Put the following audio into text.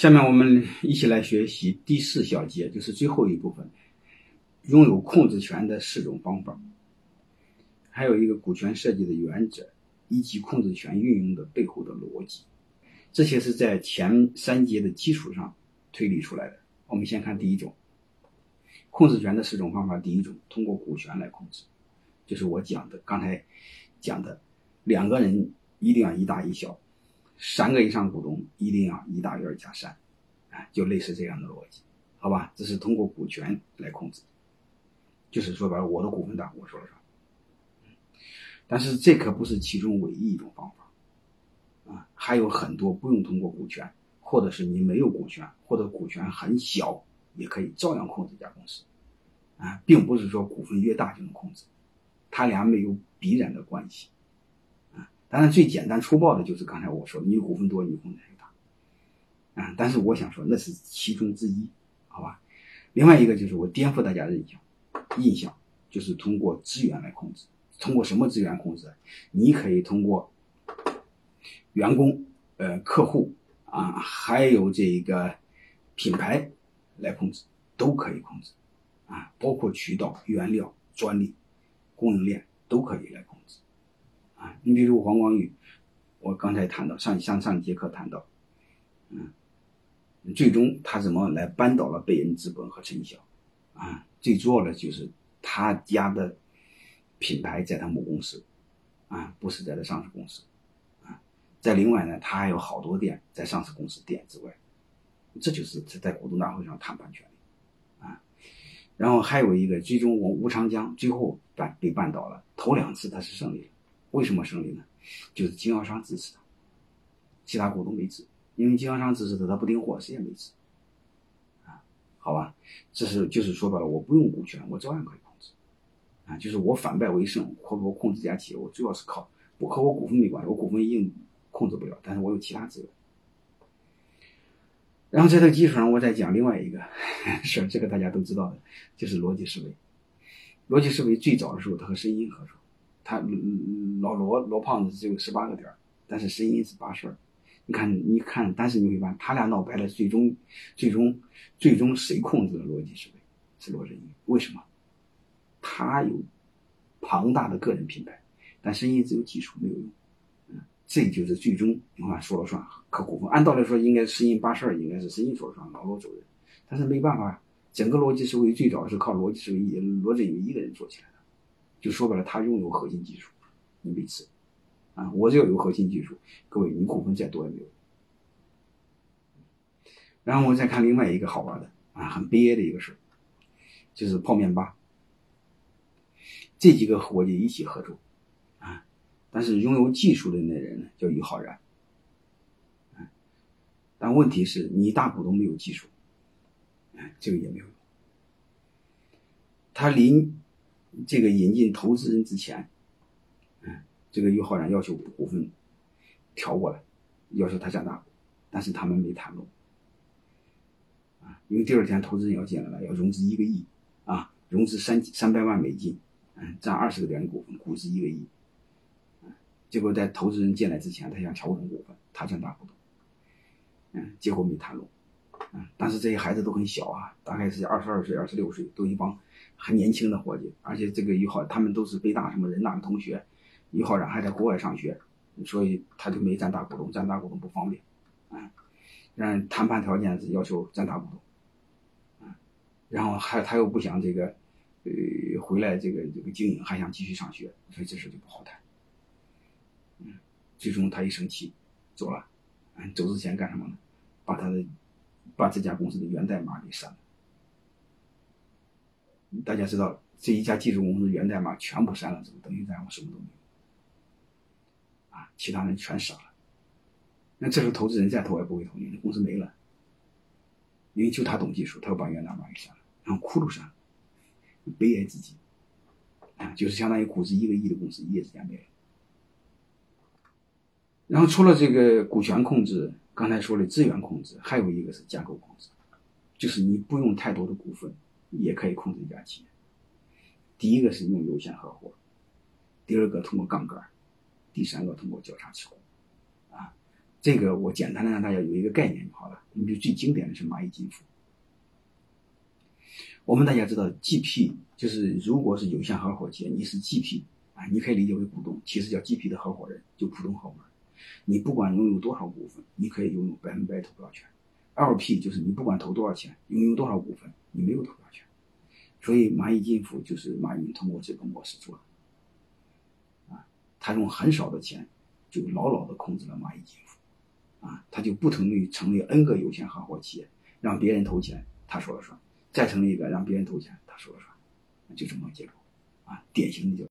下面我们一起来学习第四小节，就是最后一部分，拥有控制权的四种方法，还有一个股权设计的原则，以及控制权运用的背后的逻辑。这些是在前三节的基础上推理出来的。我们先看第一种，控制权的四种方法。第一种，通过股权来控制，就是我讲的刚才讲的，两个人一定要一大一小。三个以上股东一定要一大于二加三，啊，就类似这样的逻辑，好吧？这是通过股权来控制，就是说白了，我的股份大，我说了算。但是这可不是其中唯一一种方法，啊，还有很多不用通过股权，或者是你没有股权，或者股权很小，也可以照样控制一家公司，啊，并不是说股份越大就能控制，他俩没有必然的关系。当然，最简单粗暴的就是刚才我说，你股份多，你风险就大，啊！但是我想说，那是其中之一，好吧？另外一个就是我颠覆大家的印象，印象就是通过资源来控制，通过什么资源控制？你可以通过员工、呃客户啊，还有这个品牌来控制，都可以控制，啊，包括渠道、原料、专利、供应链都可以来控。你比如黄光裕，我刚才谈到上上上一节课谈到，嗯，最终他怎么来扳倒了贝恩资本和陈晓，啊，最主要的就是他家的品牌在他母公司，啊，不是在他上市公司，啊，在另外呢，他还有好多店在上市公司店之外，这就是他在股东大会上谈判权利，啊，然后还有一个，最终我吴长江最后办被绊倒了，头两次他是胜利了。为什么胜利呢？就是经销商支持他，其他股东没支，因为经销商支持他，他不订货，谁也没支。啊，好吧，这是就是说白了，我不用股权，我照样可以控制。啊，就是我反败为胜，或者我控制这家企业，我主要是靠不和我股份没关系，我股份一定控制不了，但是我有其他资源。然后在这个基础上，我再讲另外一个 事儿，这个大家都知道的，就是逻辑思维。逻辑思维最早的时候，他和声音合作。他老罗罗胖子只有十八个点但是声音是八十二。你看，你看，但是你会发现，他俩闹掰了，最终，最终，最终谁控制了逻辑思维？是罗振宇。为什么？他有庞大的个人品牌，但声音只有技术没有用。嗯，这就是最终你看说了算，可股份。按道理说，应该声音八十二，应该是声音说了算，老罗走人。但是没办法，整个逻辑思维最早是靠逻辑思维一罗振宇一个人做起来的。就说白了，他拥有核心技术，你没吃，啊，我只要有核心技术，各位，你股份再多也没有。然后我再看另外一个好玩的啊，很悲哀的一个事就是泡面吧，这几个伙计一起合作，啊，但是拥有技术的那人呢叫于浩然，啊，但问题是你大股东没有技术，啊，这个也没有用，他临。这个引进投资人之前，嗯，这个于浩然要求股份调过来，要求他占大股，但是他们没谈拢，啊，因为第二天投资人要进来了，要融资一个亿，啊，融资三三百万美金，嗯，占二十个点的股份，估值一个亿，嗯，结果在投资人进来之前，他想调整股份，他占大股东，嗯，结果没谈拢，嗯，但是这些孩子都很小啊，大概是二十二岁、二十六岁，都一帮。很年轻的伙计，而且这个于浩他们都是北大什么人大的同学，于浩然还在国外上学，所以他就没占大股东，占大股东不方便，啊，让谈判条件是要求占大股东，啊，然后还他又不想这个，呃，回来这个这个经营，还想继续上学，所以这事就不好谈，嗯，最终他一生气走了，嗯，走之前干什么呢？把他的把这家公司的源代码给删了。大家知道，这一家技术公司源代码全部删了之后，等于咱们什么都没有，啊，其他人全傻了。那这时候投资人再投也不会投，你公司没了，因为就他懂技术，他又把源代码给删了，然后窟窿删了，悲哀至极，啊，就是相当于估值一个亿的公司一夜之间没了。然后除了这个股权控制，刚才说的资源控制，还有一个是架构控制，就是你不用太多的股份。也可以控制一家企业。第一个是用有限合伙，第二个通过杠杆，第三个通过交叉持股，啊，这个我简单的让大家有一个概念就好了。你比如最经典的是蚂蚁金服。我们大家知道，GP 就是如果是有限合伙企业，你是 GP 啊，你可以理解为股东，其实叫 GP 的合伙人，就普通合伙人。你不管拥有多少股份，你可以拥有百分百投票权。LP 就是你不管投多少钱，拥有多少股份，你没有投票权。所以蚂蚁金服就是马云通过这个模式做的，啊，他用很少的钱就牢牢的控制了蚂蚁金服，啊，他就不同于成立 N 个有限合伙企业，让别人投钱他说了算，再成立一个让别人投钱他说了算，就这么个结构，啊，典型的就。